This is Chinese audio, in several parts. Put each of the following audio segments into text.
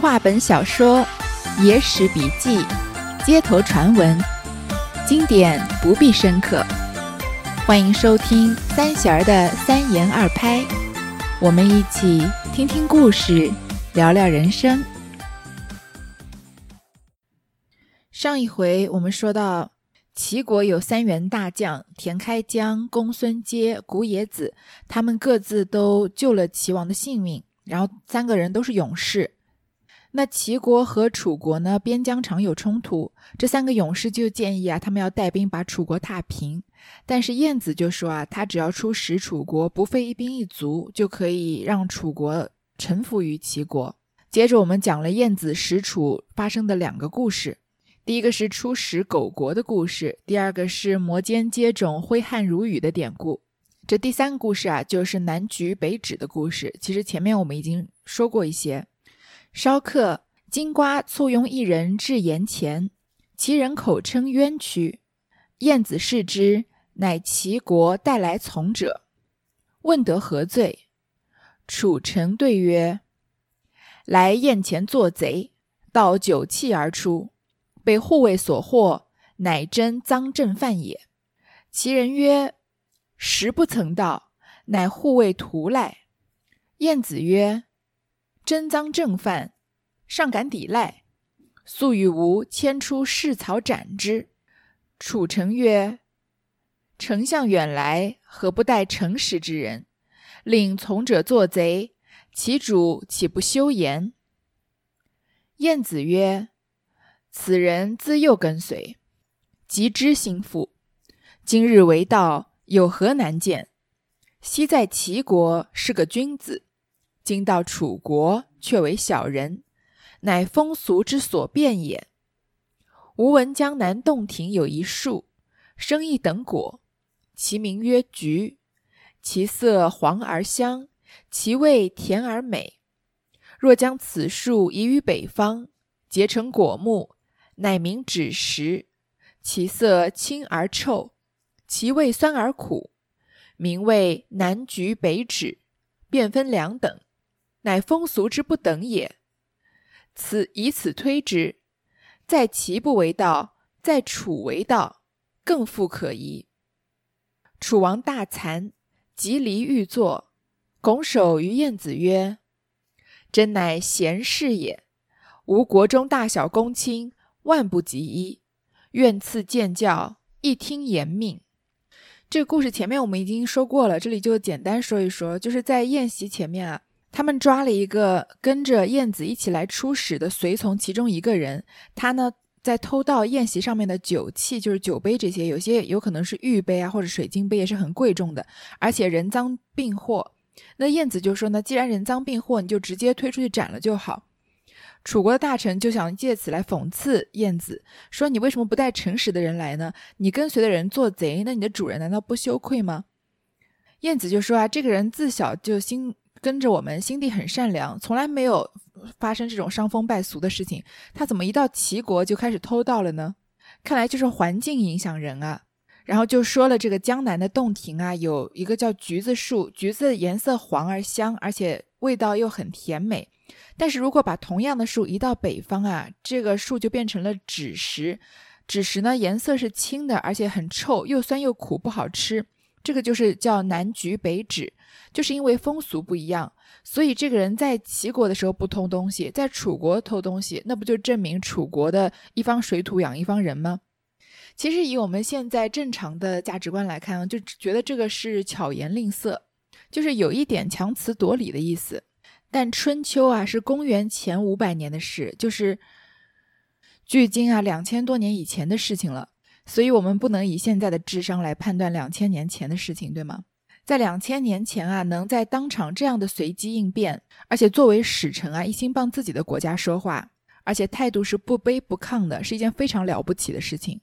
话本小说、野史笔记、街头传闻，经典不必深刻。欢迎收听三弦儿的三言二拍，我们一起听听故事，聊聊人生。上一回我们说到，齐国有三员大将田开疆、公孙接、古冶子，他们各自都救了齐王的性命，然后三个人都是勇士。那齐国和楚国呢，边疆常有冲突，这三个勇士就建议啊，他们要带兵把楚国踏平。但是晏子就说啊，他只要出使楚国，不费一兵一卒，就可以让楚国臣服于齐国。接着我们讲了晏子使楚发生的两个故事，第一个是出使狗国的故事，第二个是摩肩接踵、挥汗如雨的典故。这第三个故事啊，就是南橘北枳的故事。其实前面我们已经说过一些。稍客，金瓜簇拥一人至筵前，其人口称冤屈。晏子视之，乃齐国带来从者。问得何罪？楚臣对曰：“来宴前作贼，盗酒器而出，被护卫所获，乃真赃正犯也。”其人曰：“实不曾盗，乃护卫图来。”晏子曰。真赃正犯，尚敢抵赖？素与吾牵出市草斩之。楚臣曰：“丞相远来，何不待诚实之人？令从者作贼，其主岂不休言？”晏子曰：“此人自幼跟随，即知心腹。今日为道，有何难见？昔在齐国是个君子。”今到楚国，却为小人，乃风俗之所变也。吾闻江南洞庭有一树，生一等果，其名曰橘，其色黄而香，其味甜而美。若将此树移于北方，结成果木，乃名枳实，其色清而臭，其味酸而苦，名为南橘北枳，便分两等。乃风俗之不等也。此以此推之，在齐不为道，在楚为道，更复可疑。楚王大惭，即离欲坐，拱手于晏子曰：“真乃贤士也。吾国中大小公卿，万不及一。愿赐见教，一听言命。”这个故事前面我们已经说过了，这里就简单说一说，就是在宴席前面啊。他们抓了一个跟着晏子一起来出使的随从，其中一个人，他呢在偷盗宴席上面的酒器，就是酒杯这些，有些有可能是玉杯啊，或者水晶杯，也是很贵重的，而且人赃并获。那晏子就说呢，既然人赃并获，你就直接推出去斩了就好。楚国的大臣就想借此来讽刺晏子，说你为什么不带诚实的人来呢？你跟随的人做贼，那你的主人难道不羞愧吗？晏子就说啊，这个人自小就心。跟着我们，心地很善良，从来没有发生这种伤风败俗的事情。他怎么一到齐国就开始偷盗了呢？看来就是环境影响人啊。然后就说了这个江南的洞庭啊，有一个叫橘子树，橘子颜色黄而香，而且味道又很甜美。但是如果把同样的树移到北方啊，这个树就变成了枳实。枳实呢，颜色是青的，而且很臭，又酸又苦，不好吃。这个就是叫南橘北枳，就是因为风俗不一样，所以这个人在齐国的时候不偷东西，在楚国偷东西，那不就证明楚国的一方水土养一方人吗？其实以我们现在正常的价值观来看啊，就觉得这个是巧言令色，就是有一点强词夺理的意思。但春秋啊，是公元前五百年的事，就是距今啊两千多年以前的事情了。所以，我们不能以现在的智商来判断两千年前的事情，对吗？在两千年前啊，能在当场这样的随机应变，而且作为使臣啊，一心帮自己的国家说话，而且态度是不卑不亢的，是一件非常了不起的事情。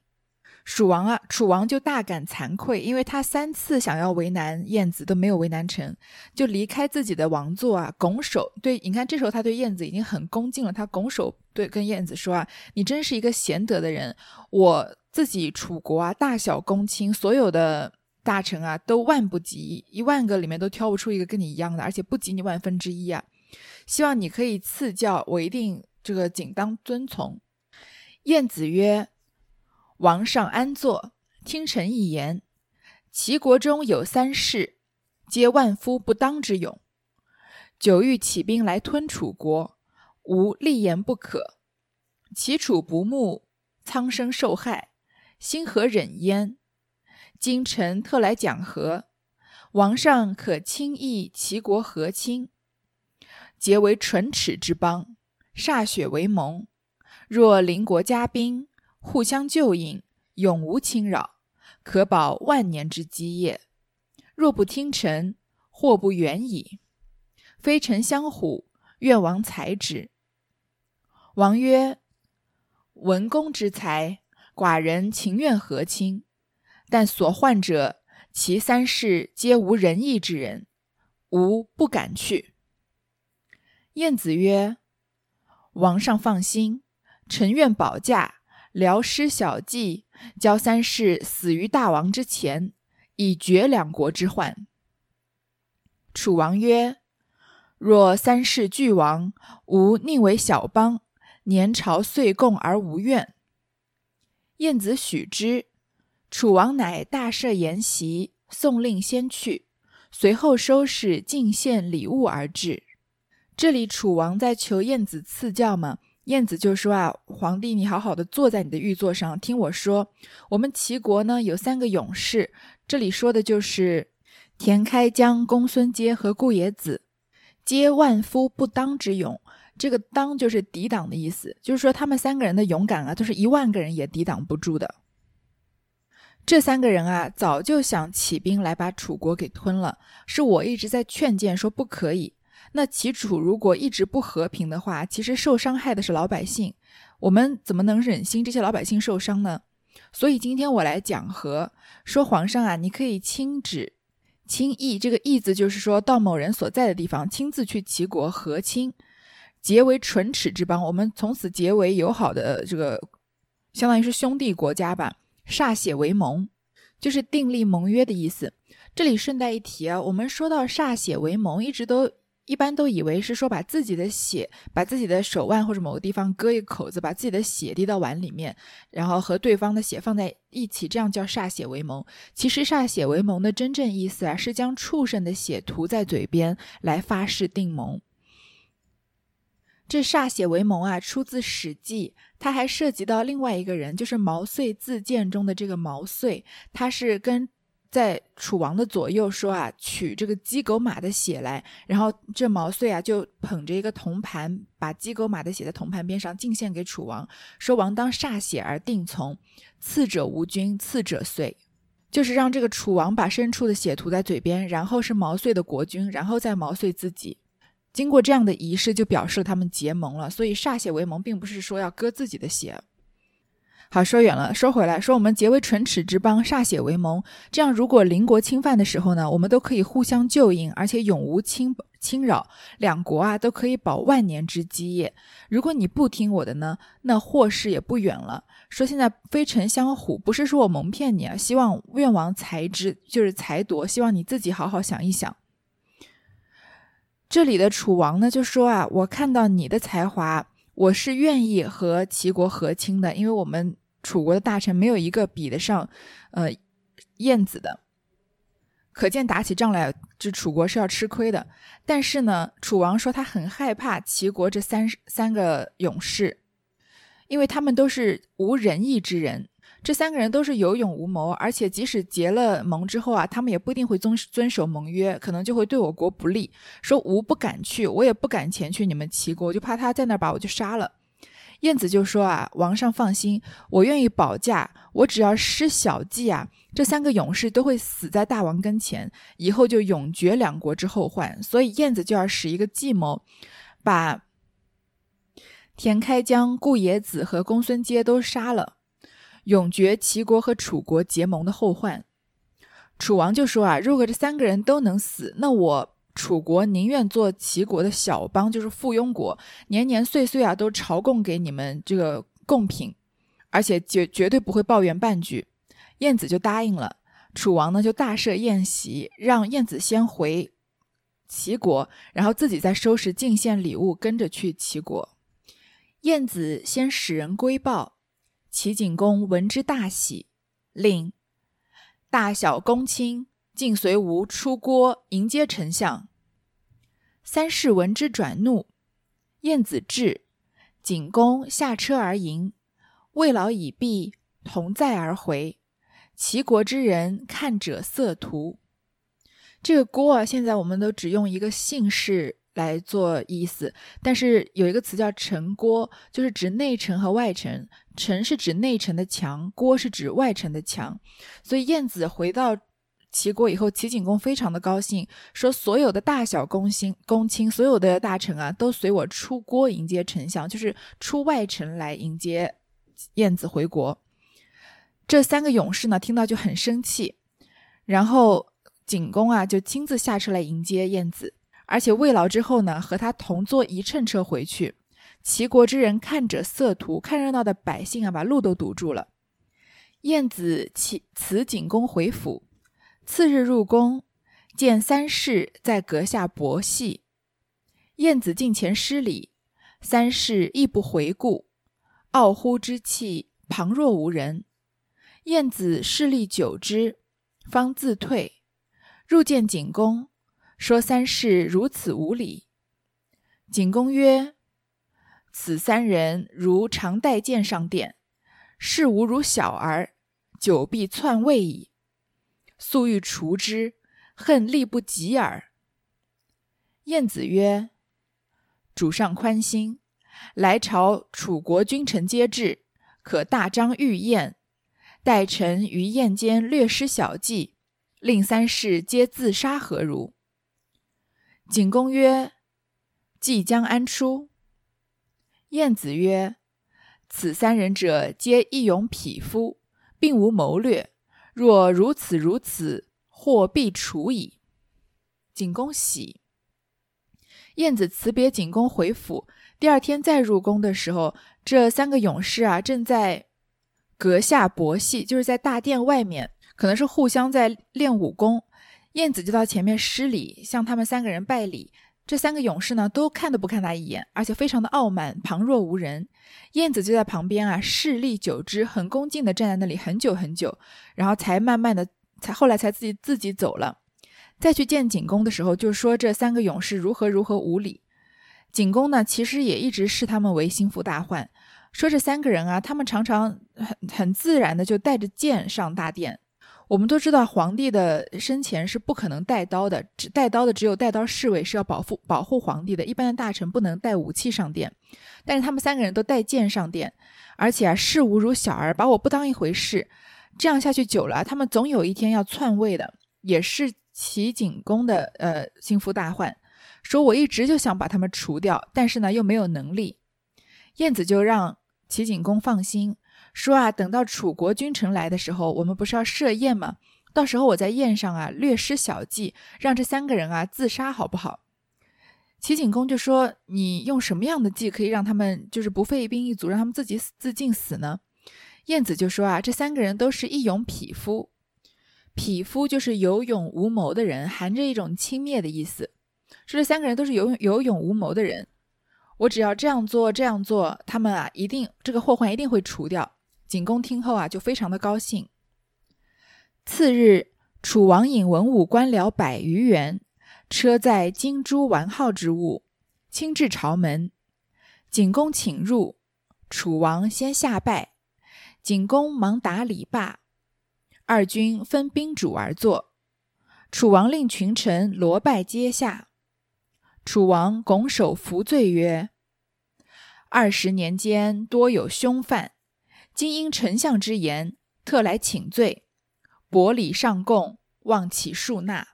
蜀王啊，楚王就大感惭愧，因为他三次想要为难晏子都没有为难成，就离开自己的王座啊，拱手对，你看这时候他对晏子已经很恭敬了，他拱手对跟晏子说啊，你真是一个贤德的人，我。自己楚国啊，大小公卿，所有的大臣啊，都万不及一，万个里面都挑不出一个跟你一样的，而且不及你万分之一啊。希望你可以赐教，我一定这个谨当遵从。”晏子曰：“王上安坐，听臣一言。齐国中有三世，皆万夫不当之勇。久欲起兵来吞楚国，吾立言不可。齐楚不睦，苍生受害，心何忍焉？今臣特来讲和，王上可轻易齐国和亲，结为唇齿之邦，歃血为盟。”若邻国加兵，互相救应，永无侵扰，可保万年之基业。若不听臣，祸不远矣。非臣相虎，愿王裁之。王曰：“文公之才，寡人情愿和亲，但所患者，其三世皆无仁义之人，吾不敢去。”晏子曰：“王上放心。”臣愿保驾，辽师小计，教三世死于大王之前，以绝两国之患。楚王曰：“若三世俱亡，吾宁为小邦，年朝岁贡而无怨。”晏子许之。楚王乃大设筵席，送令先去，随后收拾进献礼物而至。这里楚王在求晏子赐教吗？晏子就说啊，皇帝，你好好的坐在你的玉座上，听我说。我们齐国呢有三个勇士，这里说的就是田开疆、公孙接和顾野子，皆万夫不当之勇。这个“当”就是抵挡的意思，就是说他们三个人的勇敢啊，都是一万个人也抵挡不住的。这三个人啊，早就想起兵来把楚国给吞了，是我一直在劝谏说不可以。那齐楚如果一直不和平的话，其实受伤害的是老百姓，我们怎么能忍心这些老百姓受伤呢？所以今天我来讲和，说皇上啊，你可以亲旨、亲议，这个“议”字就是说到某人所在的地方，亲自去齐国和亲，结为唇齿之邦，我们从此结为友好的这个，相当于是兄弟国家吧，歃血为盟，就是订立盟约的意思。这里顺带一提啊，我们说到歃血为盟，一直都。一般都以为是说把自己的血，把自己的手腕或者某个地方割一个口子，把自己的血滴到碗里面，然后和对方的血放在一起，这样叫歃血为盟。其实歃血为盟的真正意思啊，是将畜生的血涂在嘴边来发誓定盟。这歃血为盟啊，出自《史记》，它还涉及到另外一个人，就是毛遂自荐中的这个毛遂，他是跟。在楚王的左右说啊，取这个鸡狗马的血来，然后这毛遂啊就捧着一个铜盘，把鸡狗马的血在铜盘边上进献给楚王，说王当歃血而定从，次者无君，次者遂，就是让这个楚王把牲畜的血涂在嘴边，然后是毛遂的国君，然后再毛遂自己，经过这样的仪式，就表示他们结盟了。所以歃血为盟，并不是说要割自己的血。好，说远了，说回来，说我们结为唇齿之邦，歃血为盟，这样如果邻国侵犯的时候呢，我们都可以互相救应，而且永无侵侵扰，两国啊都可以保万年之基业。如果你不听我的呢，那祸事也不远了。说现在非臣相虎，不是说我蒙骗你啊，希望愿王裁之，就是裁夺，希望你自己好好想一想。这里的楚王呢就说啊，我看到你的才华，我是愿意和齐国和亲的，因为我们。楚国的大臣没有一个比得上，呃，晏子的，可见打起仗来，这楚国是要吃亏的。但是呢，楚王说他很害怕齐国这三三个勇士，因为他们都是无仁义之人。这三个人都是有勇无谋，而且即使结了盟之后啊，他们也不一定会遵遵守盟约，可能就会对我国不利。说吾不敢去，我也不敢前去你们齐国，就怕他在那儿把我就杀了。晏子就说啊，王上放心，我愿意保驾，我只要施小计啊，这三个勇士都会死在大王跟前，以后就永绝两国之后患。所以晏子就要使一个计谋，把田开疆、顾野子和公孙接都杀了，永绝齐国和楚国结盟的后患。楚王就说啊，如果这三个人都能死，那我。楚国宁愿做齐国的小邦，就是附庸国，年年岁岁啊都朝贡给你们这个贡品，而且绝绝对不会抱怨半句。晏子就答应了。楚王呢就大设宴席，让晏子先回齐国，然后自己再收拾进献礼物，跟着去齐国。晏子先使人归报，齐景公闻之大喜，令大小公卿尽随吴出郭迎接丞相。三世闻之转怒，晏子至，景公下车而迎，未老已毕，同载而回。齐国之人看者色图。这个郭啊，现在我们都只用一个姓氏来做意思，但是有一个词叫城郭，就是指内城和外城。城是指内城的墙，郭是指外城的墙。所以晏子回到齐国以后，齐景公非常的高兴，说所有的大小公卿、公卿，所有的大臣啊，都随我出郭迎接丞相，就是出外城来迎接晏子回国。这三个勇士呢，听到就很生气，然后景公啊就亲自下车来迎接晏子，而且慰劳之后呢，和他同坐一乘车回去。齐国之人看者色图，看热闹的百姓啊，把路都堵住了。晏子启辞景公回府，次日入宫，见三世在阁下薄戏。晏子近前施礼，三世亦不回顾，傲呼之气，旁若无人。晏子视力久之，方自退，入见景公，说三世如此无礼。景公曰：“此三人如常带剑上殿，视吾如小儿，久必篡位矣。素欲除之，恨力不及耳。”晏子曰：“主上宽心，来朝楚国君臣皆至，可大张御宴。”待臣于宴间略施小计，令三世皆自杀，何如？景公曰：“计将安出？”晏子曰：“此三人者，皆义勇匹夫，并无谋略。若如此如此，或必除矣。”景公喜。晏子辞别景公回府，第二天再入宫的时候，这三个勇士啊，正在。阁下博戏，就是在大殿外面，可能是互相在练武功。晏子就到前面施礼，向他们三个人拜礼。这三个勇士呢，都看都不看他一眼，而且非常的傲慢，旁若无人。晏子就在旁边啊，视力久之，很恭敬的站在那里很久很久，然后才慢慢的，才后来才自己自己走了。再去见景公的时候，就说这三个勇士如何如何无礼。景公呢，其实也一直视他们为心腹大患。说这三个人啊，他们常常很很自然的就带着剑上大殿。我们都知道，皇帝的生前是不可能带刀的，只带刀的只有带刀侍卫是要保护保护皇帝的。一般的大臣不能带武器上殿，但是他们三个人都带剑上殿，而且啊视吾如小儿，把我不当一回事。这样下去久了，他们总有一天要篡位的，也是齐景公的呃心腹大患。说我一直就想把他们除掉，但是呢又没有能力。晏子就让。齐景公放心说啊，等到楚国君臣来的时候，我们不是要设宴吗？到时候我在宴上啊略施小计，让这三个人啊自杀，好不好？齐景公就说：“你用什么样的计可以让他们就是不费一兵一卒，让他们自己自尽死呢？”晏子就说啊，这三个人都是义勇匹夫，匹夫就是有勇无谋的人，含着一种轻蔑的意思。说这三个人都是有有勇无谋的人。我只要这样做，这样做，他们啊，一定这个祸患一定会除掉。景公听后啊，就非常的高兴。次日，楚王引文武官僚百余员，车载金珠完好之物，亲至朝门。景公请入，楚王先下拜，景公忙答礼罢。二君分宾主而坐，楚王令群臣罗拜阶下。楚王拱手服罪曰：“二十年间多有凶犯，今因丞相之言，特来请罪，薄礼上贡，望其恕纳。”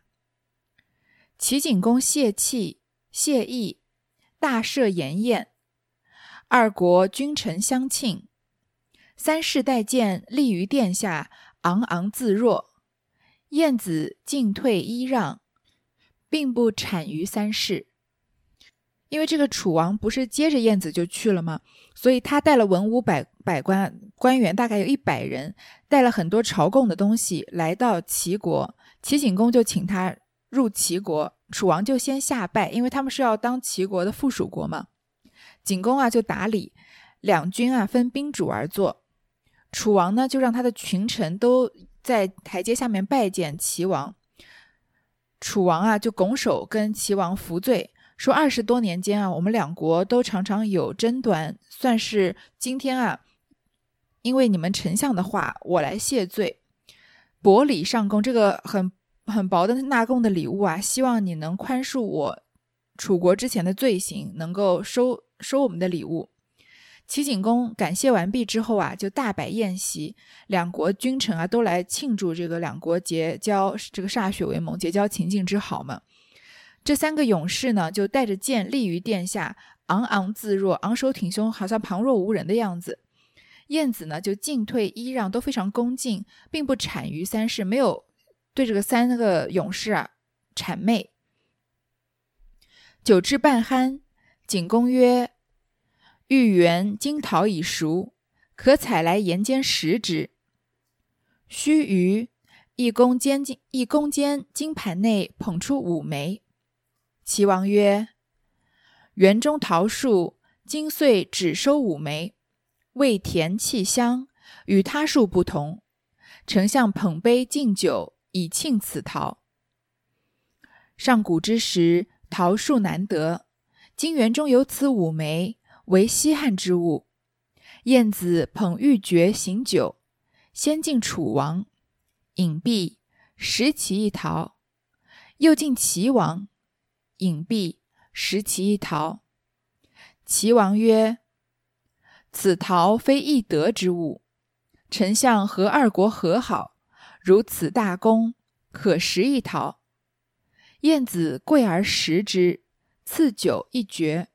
齐景公谢气谢意，大设筵宴，二国君臣相庆。三世待见立于殿下，昂昂自若。晏子进退揖让，并不谄于三世。因为这个楚王不是接着晏子就去了吗？所以他带了文武百百官官员，大概有一百人，带了很多朝贡的东西来到齐国。齐景公就请他入齐国，楚王就先下拜，因为他们是要当齐国的附属国嘛。景公啊就打礼，两军啊分宾主而坐。楚王呢就让他的群臣都在台阶下面拜见齐王。楚王啊就拱手跟齐王服罪，说二十多年间啊，我们两国都常常有争端，算是今天啊，因为你们丞相的话，我来谢罪，薄礼上贡，这个很很薄的纳贡的礼物啊，希望你能宽恕我楚国之前的罪行，能够收收我们的礼物。齐景公感谢完毕之后啊，就大摆宴席，两国君臣啊都来庆祝这个两国结交，这个歃血为盟，结交秦晋之好嘛。这三个勇士呢，就带着剑立于殿下，昂昂自若，昂首挺胸，好像旁若无人的样子。晏子呢，就进退揖让都非常恭敬，并不谄于三世，没有对这个三个勇士啊谄媚。酒至半酣，景公曰。玉园金桃已熟，可采来盐间食之。须臾，一公间金一公间金盘内捧出五枚。齐王曰：“园中桃树，今岁只收五枚，味甜气香，与他树不同。丞相捧杯敬酒，以庆此桃。上古之时，桃树难得，今园中有此五枚。”为稀罕之物，晏子捧玉珏行酒，先敬楚王，饮毕，食其一桃；又敬齐王，饮毕，食其一桃。齐王曰：“此桃非易得之物，丞相和二国和好，如此大功，可食一桃。”晏子贵而食之，赐酒一绝。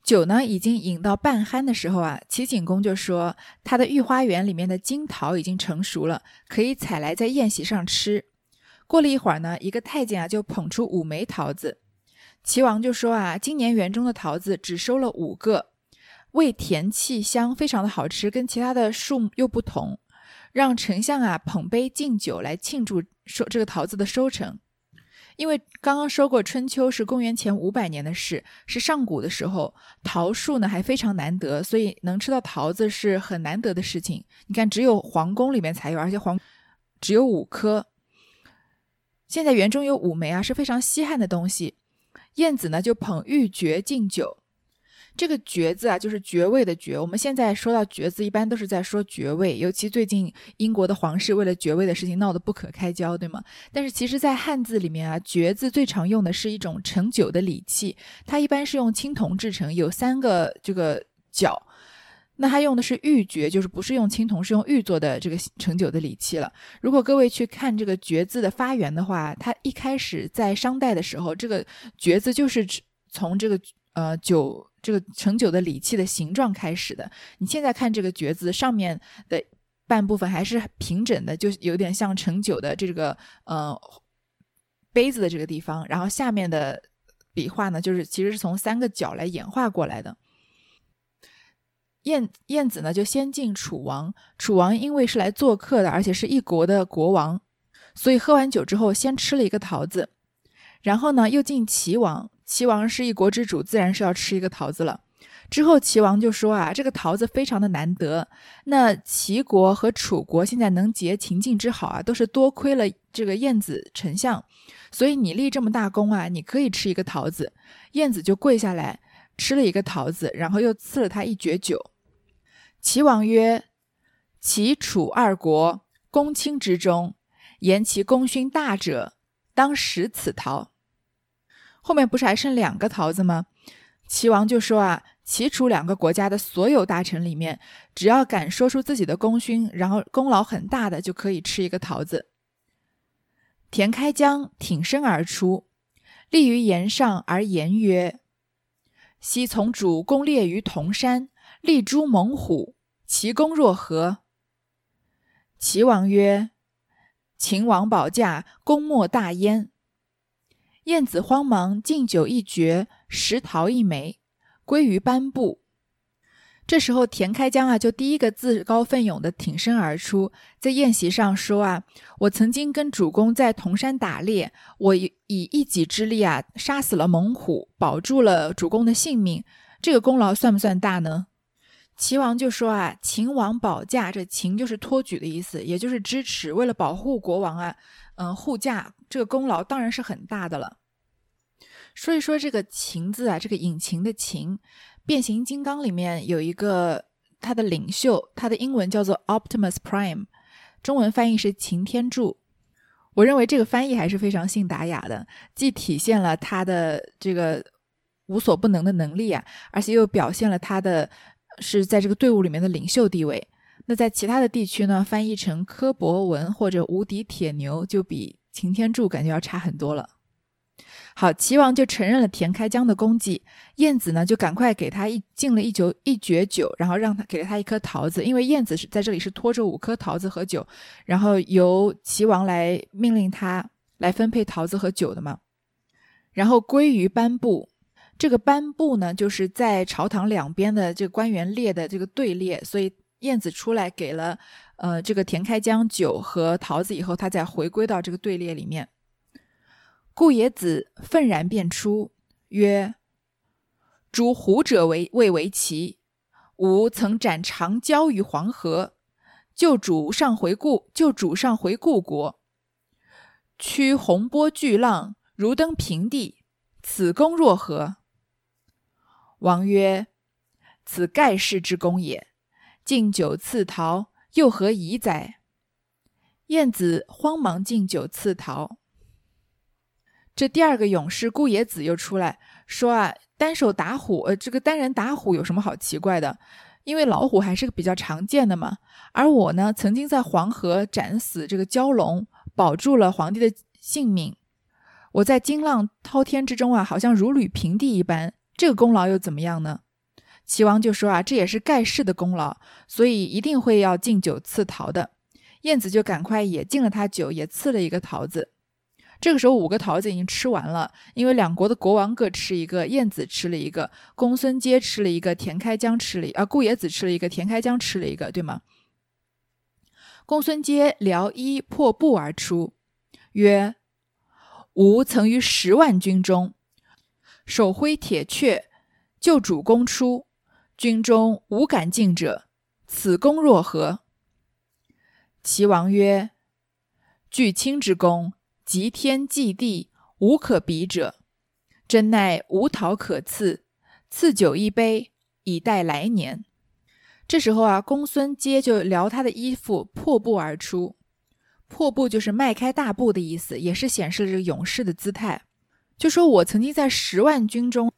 酒呢，已经饮到半酣的时候啊，齐景公就说他的御花园里面的金桃已经成熟了，可以采来在宴席上吃。过了一会儿呢，一个太监啊就捧出五枚桃子，齐王就说啊，今年园中的桃子只收了五个，味甜气香，非常的好吃，跟其他的树又不同，让丞相啊捧杯敬酒来庆祝收这个桃子的收成。因为刚刚说过，春秋是公元前五百年的事，是上古的时候，桃树呢还非常难得，所以能吃到桃子是很难得的事情。你看，只有皇宫里面才有，而且皇只有五颗。现在园中有五枚啊，是非常稀罕的东西。晏子呢就捧玉珏敬酒。这个爵字啊，就是爵位的爵。我们现在说到爵字，一般都是在说爵位。尤其最近英国的皇室为了爵位的事情闹得不可开交，对吗？但是其实，在汉字里面啊，爵字最常用的是一种盛酒的礼器，它一般是用青铜制成，有三个这个角。那它用的是玉爵，就是不是用青铜，是用玉做的这个盛酒的礼器了。如果各位去看这个爵字的发源的话，它一开始在商代的时候，这个爵字就是从这个呃酒。这个盛酒的礼器的形状开始的。你现在看这个爵字上面的半部分还是平整的，就有点像盛酒的这个呃杯子的这个地方。然后下面的笔画呢，就是其实是从三个角来演化过来的。晏晏子呢就先敬楚王，楚王因为是来做客的，而且是一国的国王，所以喝完酒之后先吃了一个桃子，然后呢又敬齐王。齐王是一国之主，自然是要吃一个桃子了。之后齐王就说啊，这个桃子非常的难得。那齐国和楚国现在能结秦晋之好啊，都是多亏了这个晏子丞相。所以你立这么大功啊，你可以吃一个桃子。晏子就跪下来吃了一个桃子，然后又赐了他一爵酒。齐王曰：“齐楚二国公卿之中，言其功勋大者，当食此桃。”后面不是还剩两个桃子吗？齐王就说啊，齐楚两个国家的所有大臣里面，只要敢说出自己的功勋，然后功劳很大的，就可以吃一个桃子。田开疆挺身而出，立于岩上而言曰：“昔从主攻猎于铜山，立诸猛虎，其功若何？”齐王曰：“秦王保驾，功莫大焉。”燕子慌忙敬酒一绝，食桃一枚，归于班部。这时候，田开疆啊，就第一个自告奋勇的挺身而出，在宴席上说啊：“我曾经跟主公在铜山打猎，我以一己之力啊，杀死了猛虎，保住了主公的性命，这个功劳算不算大呢？”齐王就说啊：“秦王保驾，这秦就是托举的意思，也就是支持，为了保护国王啊，嗯，护驾，这个功劳当然是很大的了。”说一说这个“秦”字啊，这个引擎的“擎”。变形金刚里面有一个它的领袖，它的英文叫做 Optimus Prime，中文翻译是擎天柱。我认为这个翻译还是非常信达雅的，既体现了他的这个无所不能的能力啊，而且又表现了他的是在这个队伍里面的领袖地位。那在其他的地区呢，翻译成柯博文或者无敌铁牛，就比擎天柱感觉要差很多了。好，齐王就承认了田开疆的功绩，晏子呢就赶快给他一敬了一酒一爵酒，然后让他给了他一颗桃子，因为晏子是在这里是拖着五颗桃子和酒，然后由齐王来命令他来分配桃子和酒的嘛。然后归于颁布，这个颁布呢就是在朝堂两边的这个官员列的这个队列，所以晏子出来给了呃这个田开疆酒和桃子以后，他再回归到这个队列里面。故野子愤然便出，曰：“诸胡者为未为奇，吾曾斩长蛟于黄河，救主上回故，救主上回故国，驱洪波巨浪，如登平地，此功若何？”王曰：“此盖世之功也。敬酒赐桃，又何疑哉？”晏子慌忙敬酒赐桃。这第二个勇士顾野子又出来说啊，单手打虎，呃，这个单人打虎有什么好奇怪的？因为老虎还是个比较常见的嘛。而我呢，曾经在黄河斩死这个蛟龙，保住了皇帝的性命。我在惊浪滔天之中啊，好像如履平地一般。这个功劳又怎么样呢？齐王就说啊，这也是盖世的功劳，所以一定会要敬酒赐桃的。晏子就赶快也敬了他酒，也赐了一个桃子。这个时候，五个桃子已经吃完了，因为两国的国王各吃一个，晏子吃了一个，公孙接吃了一个，田开疆吃了一，啊，顾野子吃了一个，田开疆吃了一个，对吗？公孙接撩衣破布而出，曰：“吾曾于十万军中，手挥铁阙，救主公出，军中无敢进者，此功若何？”齐王曰：“据卿之功。”极天祭地，无可比者。真奈无桃可赐，赐酒一杯，以待来年。这时候啊，公孙接就撩他的衣服，破布而出。破布就是迈开大步的意思，也是显示了这个勇士的姿态。就说我曾经在十万军中，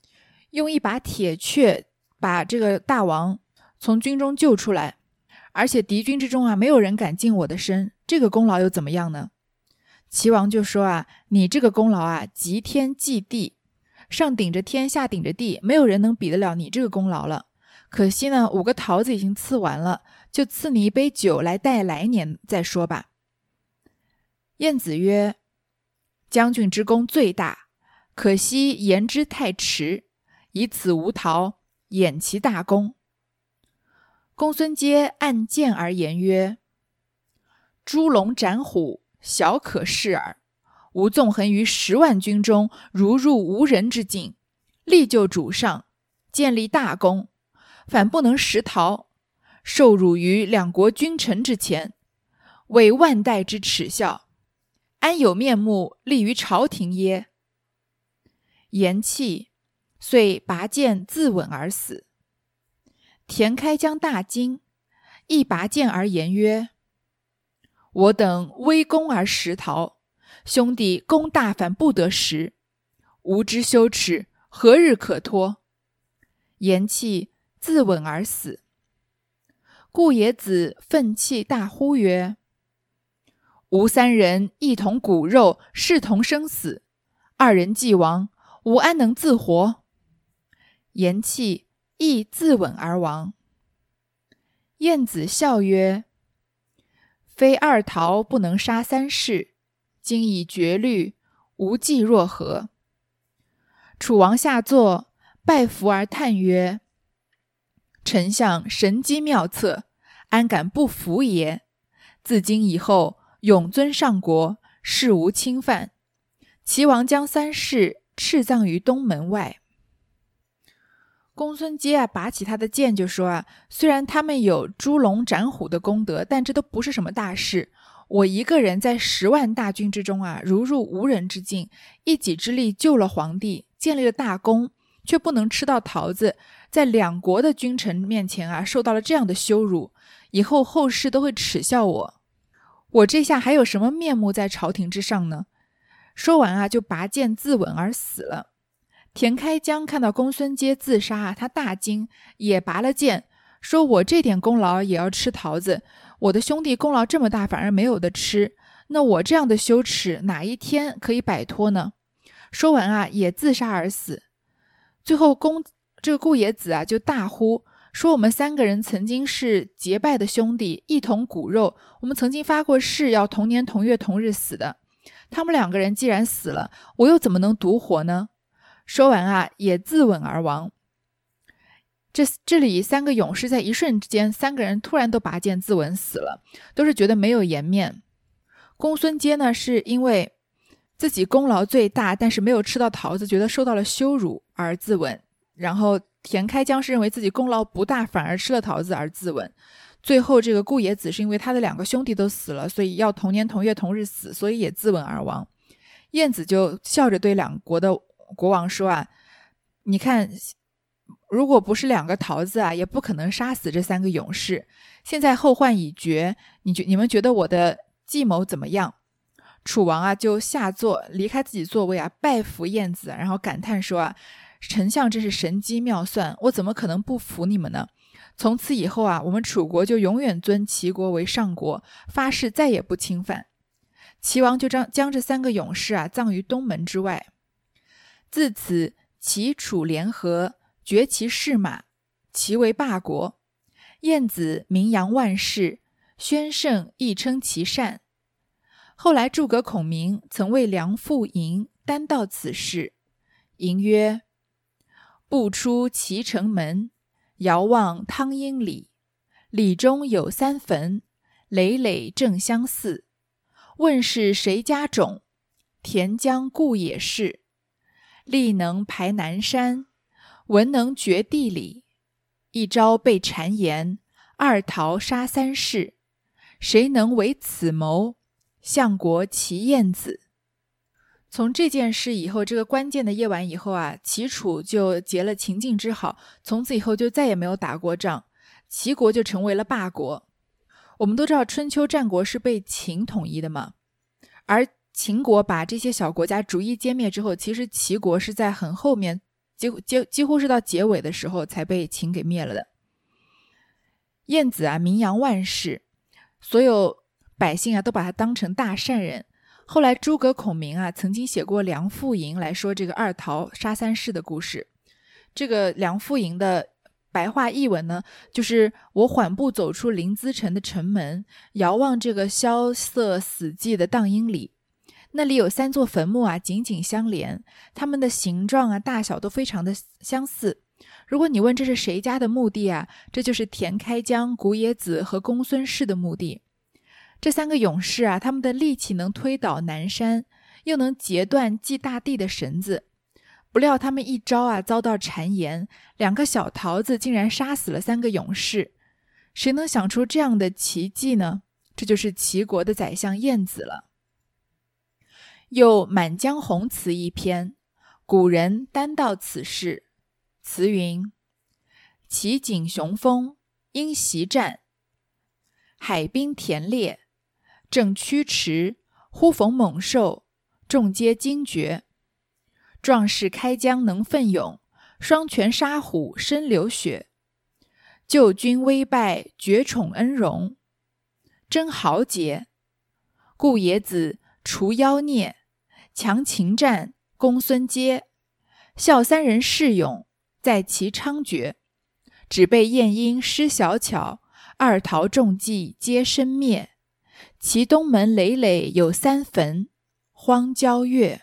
用一把铁雀把这个大王从军中救出来，而且敌军之中啊，没有人敢近我的身。这个功劳又怎么样呢？齐王就说啊，你这个功劳啊，极天祭地，上顶着天，下顶着地，没有人能比得了你这个功劳了。可惜呢，五个桃子已经赐完了，就赐你一杯酒来待来年再说吧。晏子曰：“将军之功最大，可惜言之太迟，以此无桃，掩其大功。”公孙接按剑而言曰：“猪龙斩虎。”小可视耳。吾纵横于十万军中，如入无人之境，力救主上，建立大功，反不能食桃，受辱于两国君臣之前，为万代之耻笑，安有面目立于朝廷耶？言讫，遂拔剑自刎而死。田开疆大惊，亦拔剑而言曰。我等微功而食桃，兄弟功大反不得食，吾之羞耻何日可脱？言讫，自刎而死。故野子愤气大呼曰：“吾三人一同骨肉，视同生死。二人既亡，吾安能自活？”言气，亦自刎而亡。晏子笑曰。非二桃不能杀三士，今已绝虑，无计若何？楚王下坐，拜伏而叹曰：“丞相神机妙策，安敢不服也？自今以后，永尊上国，事无侵犯。齐王将三世赤葬于东门外。公孙接啊，拔起他的剑就说啊：“虽然他们有诛龙斩虎的功德，但这都不是什么大事。我一个人在十万大军之中啊，如入无人之境，一己之力救了皇帝，建立了大功。”却不能吃到桃子，在两国的君臣面前啊，受到了这样的羞辱，以后后世都会耻笑我。我这下还有什么面目在朝廷之上呢？说完啊，就拔剑自刎而死了。田开疆看到公孙接自杀啊，他大惊，也拔了剑，说：“我这点功劳也要吃桃子？我的兄弟功劳这么大，反而没有的吃，那我这样的羞耻哪一天可以摆脱呢？”说完啊，也自杀而死。最后，公这个顾野子啊，就大呼说：“我们三个人曾经是结拜的兄弟，一同骨肉。我们曾经发过誓，要同年同月同日死的。他们两个人既然死了，我又怎么能独活呢？”说完啊，也自刎而亡。这这里三个勇士在一瞬之间，三个人突然都拔剑自刎死了，都是觉得没有颜面。公孙坚呢，是因为。自己功劳最大，但是没有吃到桃子，觉得受到了羞辱而自刎。然后田开疆是认为自己功劳不大，反而吃了桃子而自刎。最后这个顾野子是因为他的两个兄弟都死了，所以要同年同月同日死，所以也自刎而亡。晏子就笑着对两国的国王说：“啊，你看，如果不是两个桃子啊，也不可能杀死这三个勇士。现在后患已绝，你觉你们觉得我的计谋怎么样？”楚王啊，就下座，离开自己座位啊，拜服晏子，然后感叹说：“啊，丞相真是神机妙算，我怎么可能不服你们呢？从此以后啊，我们楚国就永远尊齐国为上国，发誓再也不侵犯。”齐王就将将这三个勇士啊葬于东门之外。自此，齐楚联合，绝其士马，齐为霸国。晏子名扬万世，宣圣亦称其善。后来，诸葛孔明曾为梁父嬴担道此事。嬴曰：“不出齐城门，遥望汤阴里。里中有三坟，累累正相似。问是谁家种？田江固也是。力能排南山，文能决地理。一朝被谗言，二桃杀三士。谁能为此谋？”相国齐晏子，从这件事以后，这个关键的夜晚以后啊，齐楚就结了秦晋之好，从此以后就再也没有打过仗，齐国就成为了霸国。我们都知道春秋战国是被秦统一的嘛，而秦国把这些小国家逐一歼灭之后，其实齐国是在很后面，几乎几几乎是到结尾的时候才被秦给灭了的。晏子啊，名扬万世，所有。百姓啊，都把他当成大善人。后来，诸葛孔明啊，曾经写过《梁父吟》来说这个二桃杀三士的故事。这个《梁父吟》的白话译文呢，就是我缓步走出临淄城的城门，遥望这个萧瑟死寂的荡阴里，那里有三座坟墓啊，紧紧相连，它们的形状啊、大小都非常的相似。如果你问这是谁家的墓地啊，这就是田开疆、古冶子和公孙氏的墓地。这三个勇士啊，他们的力气能推倒南山，又能截断祭大地的绳子。不料他们一招啊，遭到谗言，两个小桃子竟然杀死了三个勇士。谁能想出这样的奇迹呢？这就是齐国的宰相晏子了。又《满江红》词一篇，古人单道此事。词云：齐景雄风，因袭战，海滨田猎。正驱驰，忽逢猛兽，众皆惊觉。壮士开疆能奋勇，双拳杀虎身流血。救军危败，绝宠恩荣，真豪杰。故野子除妖孽，强秦战，公孙接，笑三人恃勇，在其猖獗。只被晏婴施小巧，二桃中计皆身灭。其东门累累有三坟，荒郊月。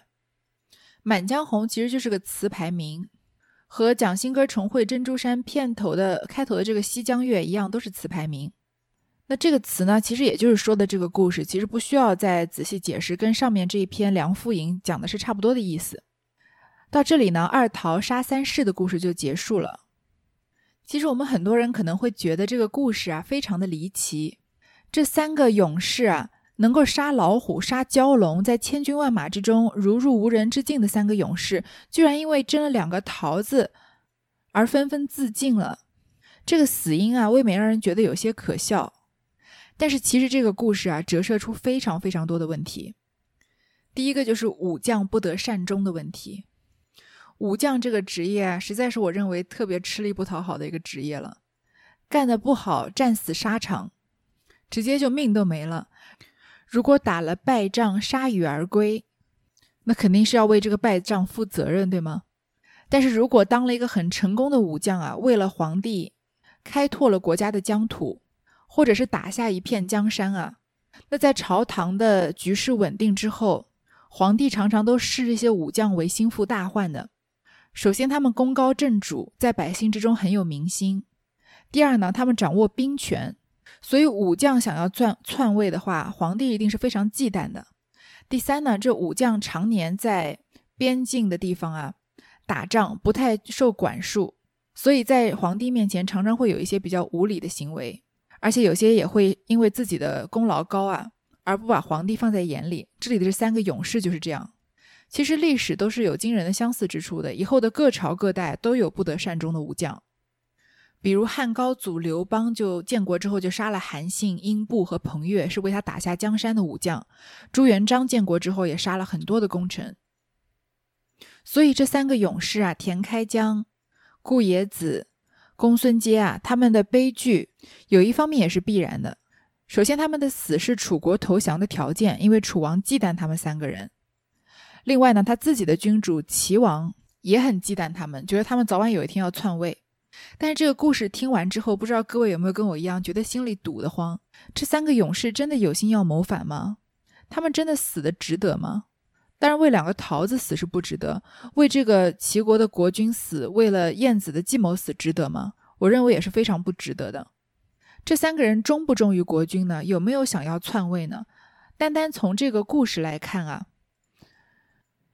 《满江红》其实就是个词牌名。和蒋新歌重绘珍珠山片头的开头的这个《西江月》一样，都是词牌名。那这个词呢，其实也就是说的这个故事，其实不需要再仔细解释，跟上面这一篇《梁父吟》讲的是差不多的意思。到这里呢，二桃杀三士的故事就结束了。其实我们很多人可能会觉得这个故事啊非常的离奇，这三个勇士啊能够杀老虎、杀蛟龙，在千军万马之中如入无人之境的三个勇士，居然因为争了两个桃子而纷纷自尽了。这个死因啊，未免让人觉得有些可笑。但是其实这个故事啊，折射出非常非常多的问题。第一个就是武将不得善终的问题。武将这个职业啊，实在是我认为特别吃力不讨好的一个职业了。干得不好，战死沙场，直接就命都没了。如果打了败仗，铩羽而归，那肯定是要为这个败仗负责任，对吗？但是如果当了一个很成功的武将啊，为了皇帝开拓了国家的疆土，或者是打下一片江山啊，那在朝堂的局势稳定之后，皇帝常常都视这些武将为心腹大患的。首先，他们功高震主，在百姓之中很有民心。第二呢，他们掌握兵权，所以武将想要篡篡位的话，皇帝一定是非常忌惮的。第三呢，这武将常年在边境的地方啊打仗，不太受管束，所以在皇帝面前常常会有一些比较无礼的行为，而且有些也会因为自己的功劳高啊，而不把皇帝放在眼里。这里的这三个勇士就是这样。其实历史都是有惊人的相似之处的，以后的各朝各代都有不得善终的武将，比如汉高祖刘邦就建国之后就杀了韩信、英布和彭越，是为他打下江山的武将；朱元璋建国之后也杀了很多的功臣。所以这三个勇士啊，田开疆、顾野子、公孙接啊，他们的悲剧有一方面也是必然的。首先，他们的死是楚国投降的条件，因为楚王忌惮他们三个人。另外呢，他自己的君主齐王也很忌惮他们，觉得他们早晚有一天要篡位。但是这个故事听完之后，不知道各位有没有跟我一样，觉得心里堵得慌？这三个勇士真的有心要谋反吗？他们真的死的值得吗？当然，为两个桃子死是不值得，为这个齐国的国君死，为了燕子的计谋死值得吗？我认为也是非常不值得的。这三个人忠不忠于国君呢？有没有想要篡位呢？单单从这个故事来看啊。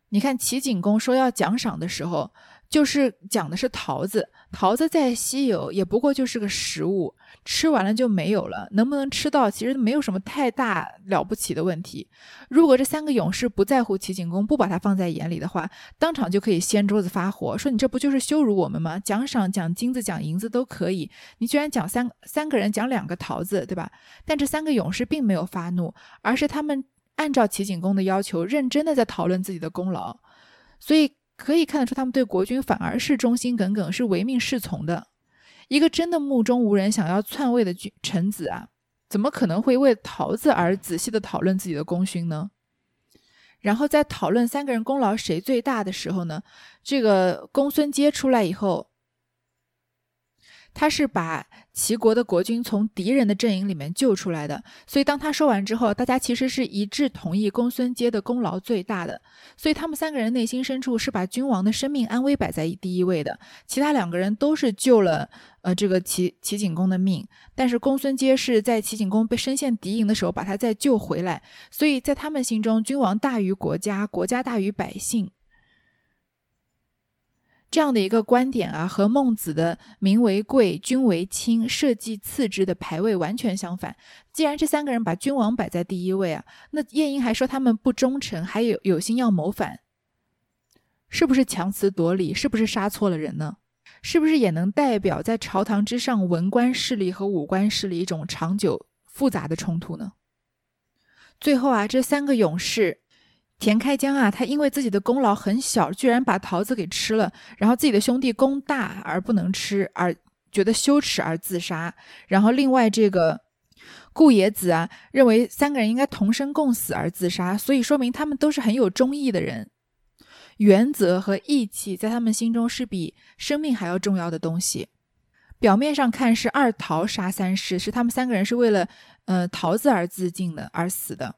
你看齐景公说要奖赏的时候，就是讲的是桃子。桃子再稀有，也不过就是个食物，吃完了就没有了。能不能吃到，其实没有什么太大了不起的问题。如果这三个勇士不在乎齐景公，不把他放在眼里的话，当场就可以掀桌子发火，说你这不就是羞辱我们吗？奖赏奖金子、奖银子都可以，你居然讲三三个人讲两个桃子，对吧？但这三个勇士并没有发怒，而是他们。按照齐景公的要求，认真的在讨论自己的功劳，所以可以看得出，他们对国君反而是忠心耿耿，是唯命是从的。一个真的目中无人、想要篡位的君臣子啊，怎么可能会为桃子而仔细的讨论自己的功勋呢？然后在讨论三个人功劳谁最大的时候呢，这个公孙接出来以后。他是把齐国的国君从敌人的阵营里面救出来的，所以当他说完之后，大家其实是一致同意公孙接的功劳最大的。所以他们三个人内心深处是把君王的生命安危摆在第一位的。其他两个人都是救了呃这个齐齐景公的命，但是公孙接是在齐景公被深陷敌营的时候把他再救回来。所以在他们心中，君王大于国家，国家大于百姓。这样的一个观点啊，和孟子的“民为贵，君为轻，社稷次之”的排位完全相反。既然这三个人把君王摆在第一位啊，那晏婴还说他们不忠诚，还有有心要谋反，是不是强词夺理？是不是杀错了人呢？是不是也能代表在朝堂之上文官势力和武官势力一种长久复杂的冲突呢？最后啊，这三个勇士。田开疆啊，他因为自己的功劳很小，居然把桃子给吃了，然后自己的兄弟功大而不能吃，而觉得羞耻而自杀。然后另外这个顾野子啊，认为三个人应该同生共死而自杀，所以说明他们都是很有忠义的人，原则和义气在他们心中是比生命还要重要的东西。表面上看是二桃杀三士，是他们三个人是为了呃桃子而自尽的而死的，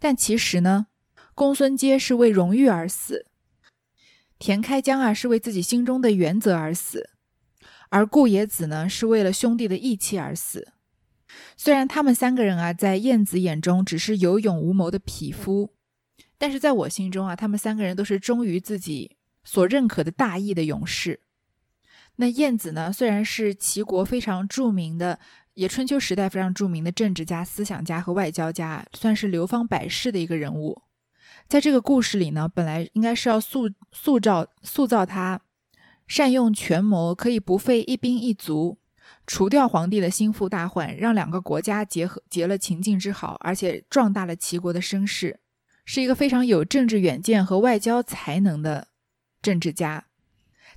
但其实呢？公孙接是为荣誉而死，田开疆啊是为自己心中的原则而死，而顾野子呢是为了兄弟的义气而死。虽然他们三个人啊在燕子眼中只是有勇无谋的匹夫，但是在我心中啊，他们三个人都是忠于自己所认可的大义的勇士。那晏子呢，虽然是齐国非常著名的，也春秋时代非常著名的政治家、思想家和外交家，算是流芳百世的一个人物。在这个故事里呢，本来应该是要塑塑造塑造他善用权谋，可以不费一兵一卒，除掉皇帝的心腹大患，让两个国家结合结了秦晋之好，而且壮大了齐国的声势，是一个非常有政治远见和外交才能的政治家。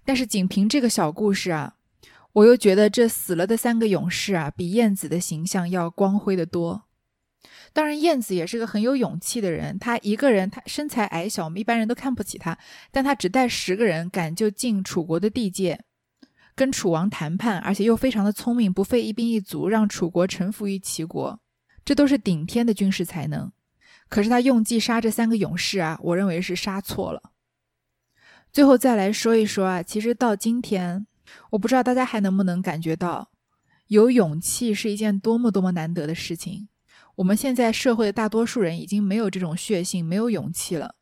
但是仅凭这个小故事啊，我又觉得这死了的三个勇士啊，比燕子的形象要光辉的多。当然，燕子也是个很有勇气的人。他一个人，他身材矮小，我们一般人都看不起他。但他只带十个人，敢就进楚国的地界，跟楚王谈判，而且又非常的聪明，不费一兵一卒，让楚国臣服于齐国，这都是顶天的军事才能。可是他用计杀这三个勇士啊，我认为是杀错了。最后再来说一说啊，其实到今天，我不知道大家还能不能感觉到，有勇气是一件多么多么难得的事情。我们现在社会的大多数人已经没有这种血性，没有勇气了。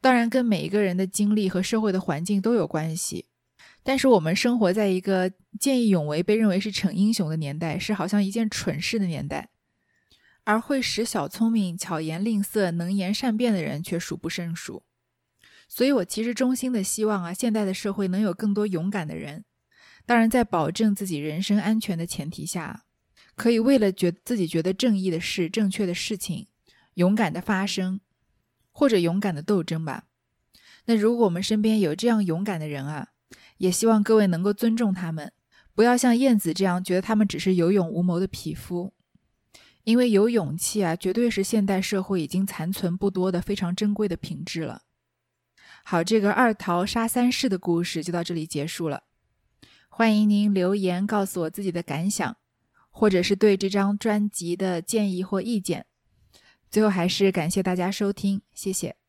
当然，跟每一个人的经历和社会的环境都有关系。但是我们生活在一个见义勇为被认为是逞英雄的年代，是好像一件蠢事的年代，而会使小聪明、巧言令色、能言善辩的人却数不胜数。所以，我其实衷心的希望啊，现代的社会能有更多勇敢的人。当然，在保证自己人身安全的前提下，可以为了觉自己觉得正义的事、正确的事情，勇敢的发声，或者勇敢的斗争吧。那如果我们身边有这样勇敢的人啊，也希望各位能够尊重他们，不要像燕子这样觉得他们只是有勇无谋的匹夫。因为有勇气啊，绝对是现代社会已经残存不多的非常珍贵的品质了。好，这个二桃杀三士的故事就到这里结束了。欢迎您留言告诉我自己的感想，或者是对这张专辑的建议或意见。最后还是感谢大家收听，谢谢。